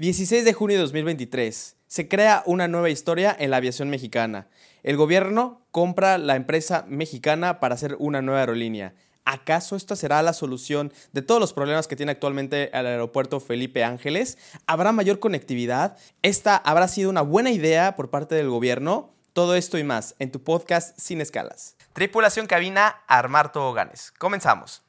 16 de junio de 2023. Se crea una nueva historia en la aviación mexicana. El gobierno compra la empresa mexicana para hacer una nueva aerolínea. ¿Acaso esta será la solución de todos los problemas que tiene actualmente el aeropuerto Felipe Ángeles? ¿Habrá mayor conectividad? ¿Esta habrá sido una buena idea por parte del gobierno? Todo esto y más en tu podcast Sin Escalas. Tripulación cabina, armar toboganes. Comenzamos.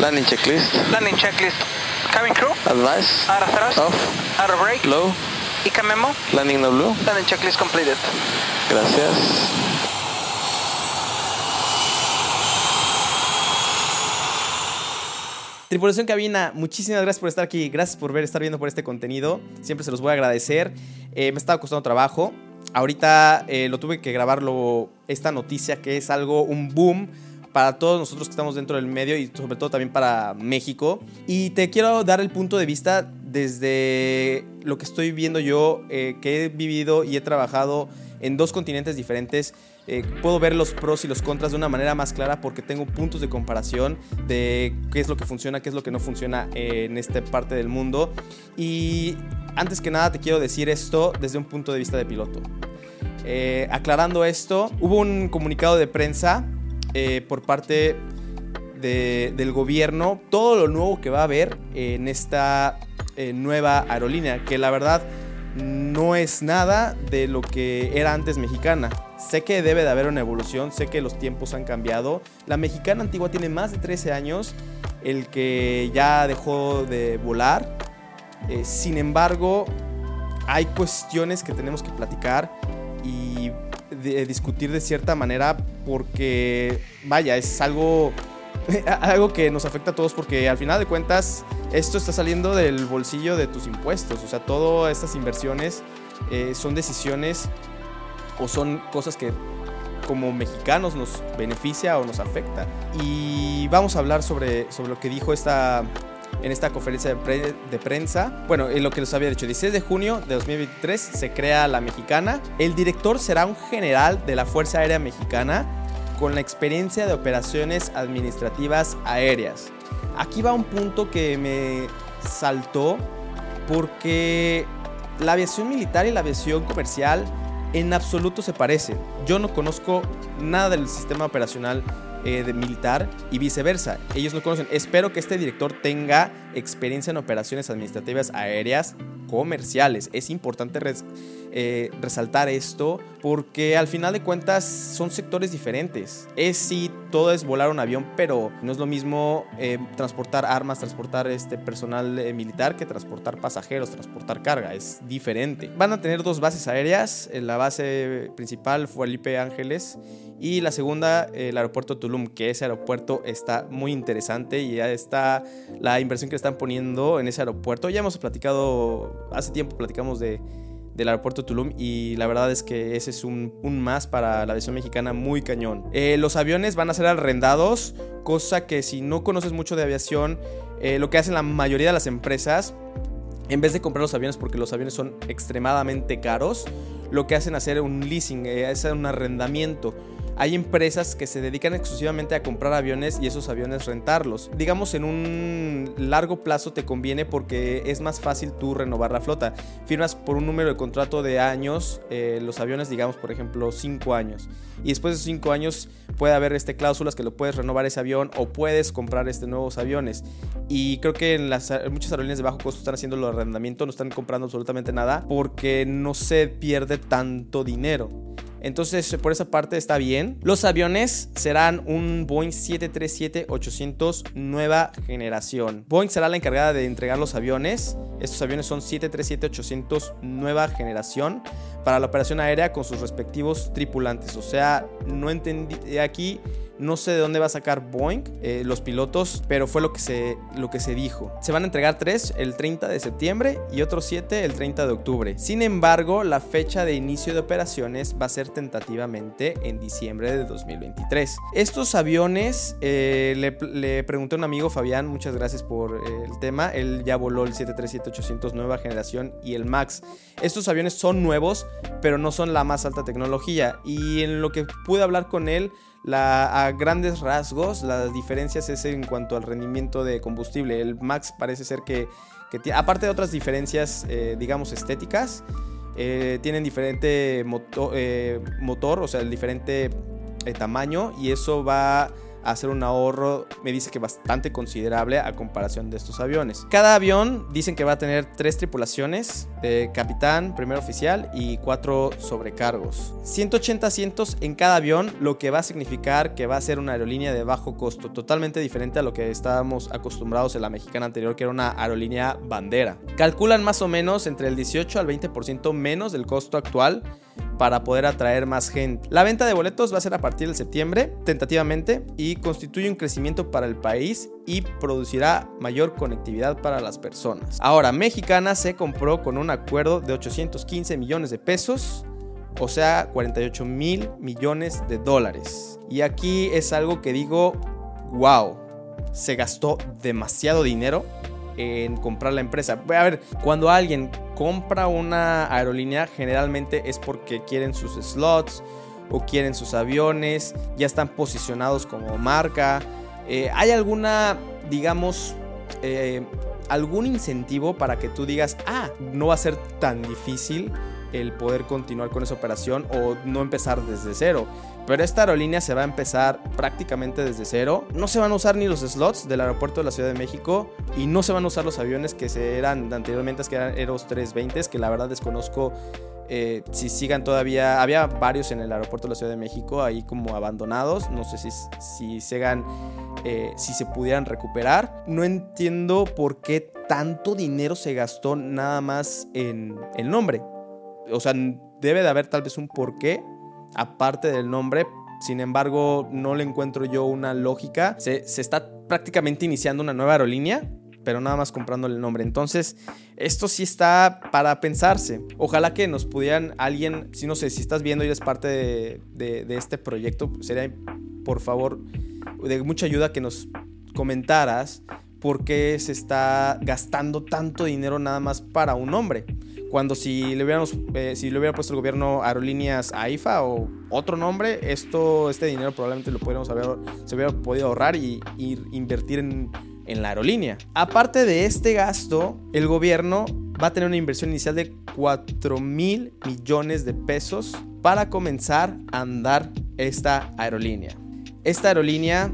Landing checklist. Landing checklist. Cabin crew. Advice. Out of thrust. Off. Out of brake. Low. ICA memo. Landing no blue. Landing checklist completed. Gracias. Tripulación Cabina, muchísimas gracias por estar aquí, gracias por ver, estar viendo por este contenido, siempre se los voy a agradecer. Eh, me estaba costando trabajo, ahorita eh, lo tuve que grabarlo, esta noticia que es algo, un boom para todos nosotros que estamos dentro del medio y sobre todo también para México. Y te quiero dar el punto de vista desde lo que estoy viendo yo, eh, que he vivido y he trabajado en dos continentes diferentes. Eh, puedo ver los pros y los contras de una manera más clara porque tengo puntos de comparación de qué es lo que funciona, qué es lo que no funciona en esta parte del mundo. Y antes que nada te quiero decir esto desde un punto de vista de piloto. Eh, aclarando esto, hubo un comunicado de prensa eh, por parte de- del gobierno todo lo nuevo que va a haber en esta eh, nueva aerolínea, que la verdad no es nada de lo que era antes mexicana. Sé que debe de haber una evolución, sé que los tiempos han cambiado. La mexicana antigua tiene más de 13 años, el que ya dejó de volar. Eh, sin embargo, hay cuestiones que tenemos que platicar y de- discutir de cierta manera porque, vaya, es algo, algo que nos afecta a todos porque al final de cuentas esto está saliendo del bolsillo de tus impuestos. O sea, todas estas inversiones eh, son decisiones o son cosas que como mexicanos nos beneficia o nos afecta. Y vamos a hablar sobre, sobre lo que dijo esta, en esta conferencia de, pre- de prensa. Bueno, en lo que les había dicho, 16 de junio de 2023 se crea la mexicana. El director será un general de la Fuerza Aérea Mexicana con la experiencia de operaciones administrativas aéreas. Aquí va un punto que me saltó porque la aviación militar y la aviación comercial en absoluto se parecen. Yo no conozco nada del sistema operacional eh, de militar y viceversa. Ellos no conocen. Espero que este director tenga experiencia en operaciones administrativas aéreas comerciales. Es importante eh, resaltar esto porque al final de cuentas son sectores diferentes. Es sí, todo es volar un avión, pero no es lo mismo eh, transportar armas, transportar este personal eh, militar que transportar pasajeros, transportar carga. Es diferente. Van a tener dos bases aéreas. La base principal fue Felipe Ángeles y la segunda el aeropuerto Tulum, que ese aeropuerto está muy interesante y ya está la inversión que están poniendo en ese aeropuerto. Ya hemos platicado, hace tiempo platicamos de, del aeropuerto Tulum y la verdad es que ese es un, un más para la aviación mexicana muy cañón. Eh, los aviones van a ser arrendados, cosa que si no conoces mucho de aviación, eh, lo que hacen la mayoría de las empresas, en vez de comprar los aviones porque los aviones son extremadamente caros, lo que hacen hacer un leasing, eh, es un arrendamiento. Hay empresas que se dedican exclusivamente a comprar aviones y esos aviones rentarlos. Digamos, en un largo plazo te conviene porque es más fácil tú renovar la flota. Firmas por un número de contrato de años, eh, los aviones, digamos, por ejemplo, 5 años. Y después de esos 5 años puede haber este, cláusulas que lo puedes renovar ese avión o puedes comprar este, nuevos aviones. Y creo que las, muchas aerolíneas de bajo costo están haciendo el arrendamiento, no están comprando absolutamente nada porque no se pierde tanto dinero. Entonces, por esa parte está bien. Los aviones serán un Boeing 737-800 nueva generación. Boeing será la encargada de entregar los aviones. Estos aviones son 737-800 nueva generación para la operación aérea con sus respectivos tripulantes. O sea, no entendí aquí no sé de dónde va a sacar Boeing, eh, los pilotos, pero fue lo que, se, lo que se dijo. Se van a entregar tres el 30 de septiembre y otros siete el 30 de octubre. Sin embargo, la fecha de inicio de operaciones va a ser tentativamente en diciembre de 2023. Estos aviones, eh, le, pregunté a un amigo, Fabián, muchas gracias por eh, el tema. Él ya voló el 737-800 nueva generación y el MAX. Estos aviones son nuevos, pero no son la más alta tecnología. Y en lo que pude hablar con él, A grandes rasgos, las diferencias es en cuanto al rendimiento de combustible. El Max parece ser que, que aparte de otras diferencias, eh, digamos, estéticas, eh, tienen diferente eh, motor, o sea, el diferente tamaño, y eso va hacer un ahorro, me dice que bastante considerable a comparación de estos aviones. Cada avión dicen que va a tener tres tripulaciones, de capitán, primer oficial y cuatro sobrecargos. 180 asientos en cada avión, lo que va a significar que va a ser una aerolínea de bajo costo, totalmente diferente a lo que estábamos acostumbrados en la mexicana anterior, que era una aerolínea bandera. Calculan más o menos entre el 18 al 20% menos del costo actual para poder atraer más gente. La venta de boletos va a ser a partir del septiembre, tentativamente, y constituye un crecimiento para el país y producirá mayor conectividad para las personas. Ahora, Mexicana se compró con un acuerdo de 815 millones de pesos, o sea, 48 mil millones de dólares. Y aquí es algo que digo, wow, se gastó demasiado dinero en comprar la empresa. A ver, cuando alguien compra una aerolínea generalmente es porque quieren sus slots o quieren sus aviones, ya están posicionados como marca. Eh, ¿Hay alguna, digamos, eh, algún incentivo para que tú digas, ah, no va a ser tan difícil el poder continuar con esa operación o no empezar desde cero? Pero esta aerolínea se va a empezar prácticamente desde cero. No se van a usar ni los slots del aeropuerto de la Ciudad de México y no se van a usar los aviones que se eran anteriormente, que eran Eros 320, que la verdad desconozco eh, si sigan todavía. Había varios en el aeropuerto de la Ciudad de México ahí como abandonados. No sé si, si, segan, eh, si se pudieran recuperar. No entiendo por qué tanto dinero se gastó nada más en el nombre. O sea, debe de haber tal vez un porqué aparte del nombre. Sin embargo, no le encuentro yo una lógica. Se, está prácticamente iniciando una nueva aerolínea, pero nada más comprándole el nombre. Entonces, esto sí está para pensarse. Ojalá que nos pudieran alguien, si no sé, si estás viendo y eres parte de, de este proyecto, sería por favor de mucha ayuda que nos comentaras por qué se está gastando tanto dinero nada más para un nombre. Cuando si le, hubiéramos, eh, si le hubiera puesto el gobierno Aerolíneas AIFA o otro nombre, esto, este dinero probablemente lo podríamos haber, se hubiera podido ahorrar y, invertir en, en la aerolínea. Aparte de este gasto, el gobierno va a tener una inversión inicial de 4 mil millones de pesos para comenzar a andar esta aerolínea. Esta aerolínea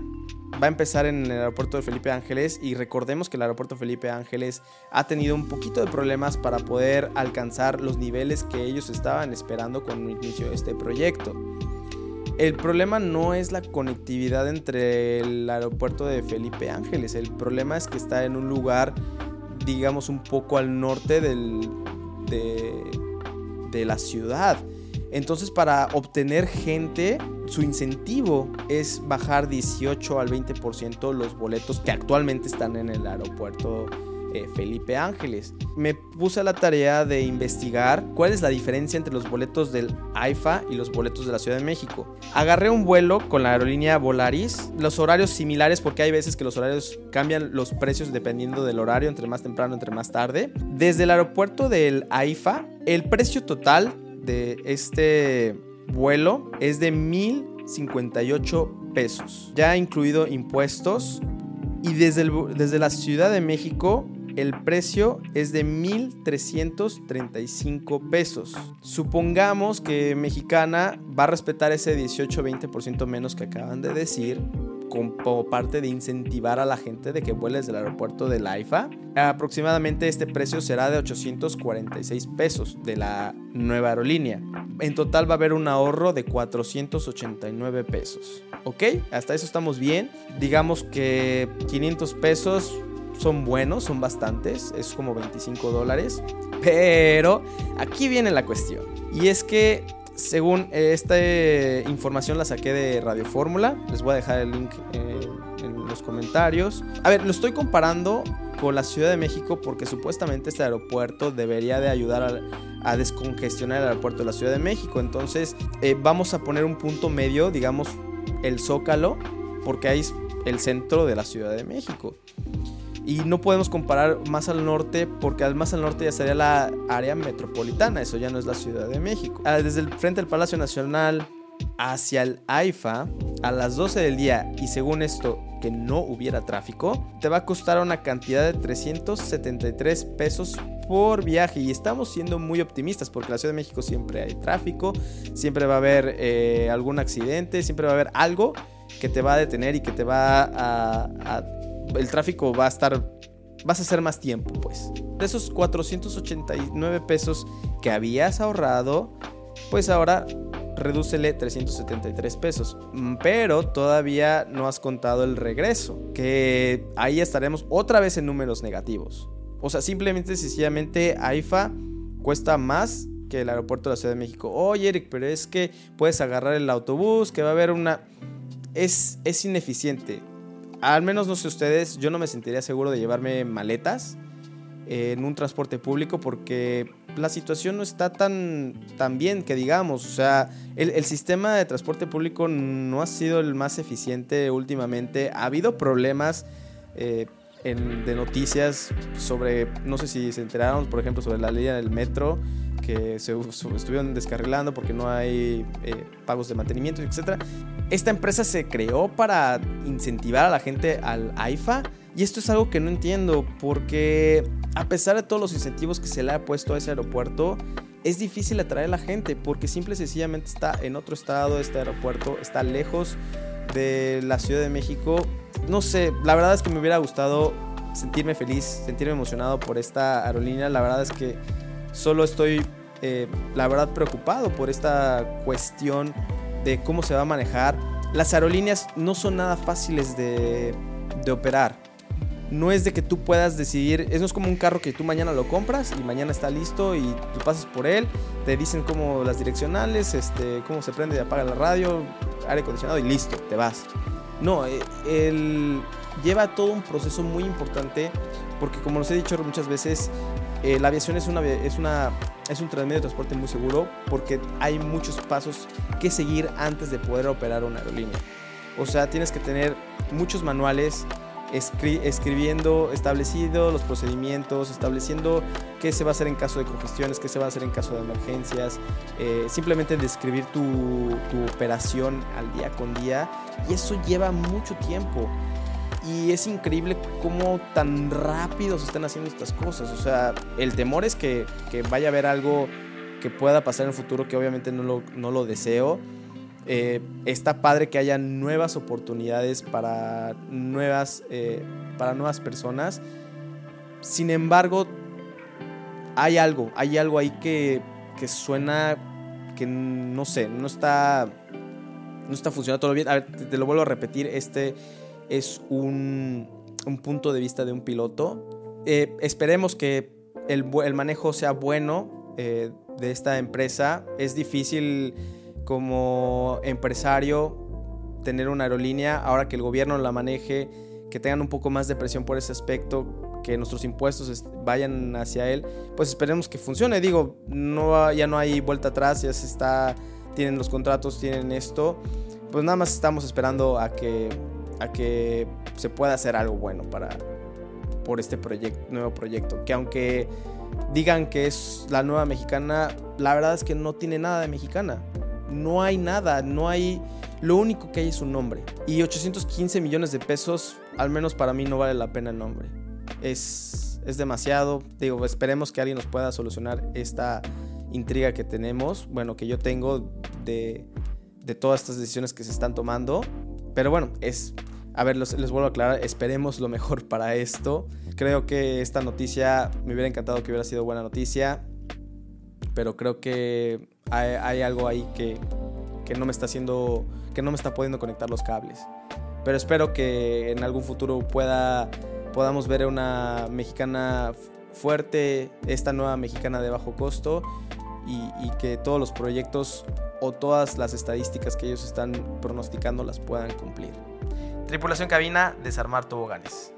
va a empezar en el aeropuerto de Felipe Ángeles y recordemos que el aeropuerto Felipe Ángeles ha tenido un poquito de problemas para poder alcanzar los niveles que ellos estaban esperando con el inicio de este proyecto. El problema no es la conectividad entre el aeropuerto de Felipe Ángeles, el problema es que está en un lugar, digamos, un poco al norte del, de, de la ciudad. Entonces para obtener gente, su incentivo es bajar 18 al 20% los boletos que actualmente están en el aeropuerto eh, Felipe Ángeles. Me puse a la tarea de investigar cuál es la diferencia entre los boletos del AIFA y los boletos de la Ciudad de México. Agarré un vuelo con la aerolínea Volaris, los horarios similares porque hay veces que los horarios cambian los precios dependiendo del horario, entre más temprano, entre más tarde. Desde el aeropuerto del AIFA, el precio total de este vuelo es de 1.058 pesos, ya incluido impuestos. Y desde, desde la Ciudad de México el precio es de 1.335 pesos. Supongamos que Mexicana va a respetar ese 18-20% menos que acaban de decir como parte de incentivar a la gente de que vuele desde el aeropuerto de Laifa. Aproximadamente este precio será de 846 pesos de la nueva aerolínea. En total va a haber un ahorro de 489 pesos. ¿Ok? Hasta eso estamos bien. Digamos que 500 pesos son buenos, son bastantes. Es como 25 dólares. Pero aquí viene la cuestión. Y es que según esta información la saqué de Radio Fórmula. Les voy a dejar el link en los comentarios. A ver, lo estoy comparando con la Ciudad de México porque supuestamente este aeropuerto debería de ayudar a, descongestionar el aeropuerto de la Ciudad de México. Entonces eh, vamos a poner un punto medio, digamos el Zócalo, porque ahí es el centro de la Ciudad de México. Y no podemos comparar más al norte porque más al norte ya sería la área metropolitana, eso ya no es la Ciudad de México. Ah, desde el frente del Palacio Nacional hacia el AIFA a las 12 del día y según esto que no hubiera tráfico, te va a costar una cantidad de 373 pesos por viaje. Y estamos siendo muy optimistas porque en la Ciudad de México siempre hay tráfico, siempre va a haber eh, algún accidente, siempre va a haber algo que te va a detener y que te va a, el tráfico va a estar vas a hacer más tiempo pues. De esos 489 pesos que habías ahorrado pues ahora redúcele 373 pesos. Mm, pero todavía no has contado el regreso, que ahí estaremos otra vez en números negativos. O sea, simplemente, sencillamente, AIFA cuesta más que el aeropuerto de la Ciudad de México. Oye, Eric, pero es que puedes agarrar el autobús, que va a haber una... Es, es ineficiente. Al menos no sé ustedes, yo no me sentiría seguro de llevarme maletas en un transporte público porque la situación no está tan, tan bien que digamos. O sea, el, sistema de transporte público no ha sido el más eficiente últimamente. Ha habido problemas eh, de noticias sobre, no sé si se enteraron, por ejemplo, sobre la línea del metro que se, estuvieron descarrilando porque no hay eh, pagos de mantenimiento, etc. Esta empresa se creó para incentivar a la gente al AIFA y esto es algo que no entiendo porque a pesar de todos los incentivos que se le ha puesto a ese aeropuerto, es difícil atraer a la gente porque simple y sencillamente está en otro estado este aeropuerto, está lejos de la Ciudad de México. No sé, la verdad es que me hubiera gustado sentirme feliz, sentirme emocionado por esta aerolínea. La verdad es que solo estoy, eh, la verdad, preocupado por esta cuestión de cómo se va a manejar. Las aerolíneas no son nada fáciles de, de operar no es de que tú puedas decidir, eso es como un carro que tú mañana lo compras y mañana está listo y tú pasas por él, te dicen como las direccionales, este, cómo se prende y apaga la radio, aire acondicionado y listo, te vas. No, él eh, lleva todo un proceso muy importante porque como les he dicho muchas veces, eh, la aviación es, una, es, es un medio de transporte muy seguro porque hay muchos pasos que seguir antes de poder operar una aerolínea. O sea, tienes que tener muchos manuales, escribiendo, estableciendo los procedimientos, estableciendo qué se va a hacer en caso de congestiones, qué se va a hacer en caso de emergencias, eh, simplemente describir tu, tu operación al día con día y eso lleva mucho tiempo. Y es increíble cómo tan rápido se están haciendo estas cosas. O sea, el temor es que, que vaya a haber algo que pueda pasar en el futuro que obviamente no lo, no lo deseo eh, está padre que haya nuevas oportunidades para nuevas, eh, para nuevas personas. Sin embargo, hay algo, hay algo ahí que, que suena que no sé, no está, no está funcionando todo bien. Te, lo vuelvo a repetir, este es un, un punto de vista de un piloto. Eh, esperemos que el, el, manejo sea bueno de esta empresa. Es difícil como empresario tener una aerolínea, ahora que el gobierno la maneje, que tengan un poco más de presión por ese aspecto, que nuestros impuestos vayan hacia él, pues esperemos que funcione. Digo, no, ya no hay vuelta atrás, ya se está, tienen los contratos, tienen esto, pues nada más estamos esperando a que, a que se pueda hacer algo bueno para, por este nuevo proyecto, que aunque digan que es la nueva mexicana, la verdad es que no tiene nada de mexicana no hay nada, no hay... Lo único que hay es un nombre. Y 815 millones de pesos, al menos para mí no vale la pena el nombre. Es, es demasiado. Digo, esperemos que alguien nos pueda solucionar esta intriga que tenemos, bueno, que yo tengo de, de todas estas decisiones que se están tomando. Pero bueno, es... A ver, les, les vuelvo a aclarar, esperemos lo mejor para esto. Creo que esta noticia me hubiera encantado que hubiera sido buena noticia, pero creo que hay, algo ahí que, no me está haciendo, que no me está pudiendo conectar los cables. Pero espero que en algún futuro pueda, podamos ver una mexicana fuerte, esta nueva mexicana de bajo costo y, y que todos los proyectos o todas las estadísticas que ellos están pronosticando las puedan cumplir. Tripulación cabina, desarmar toboganes.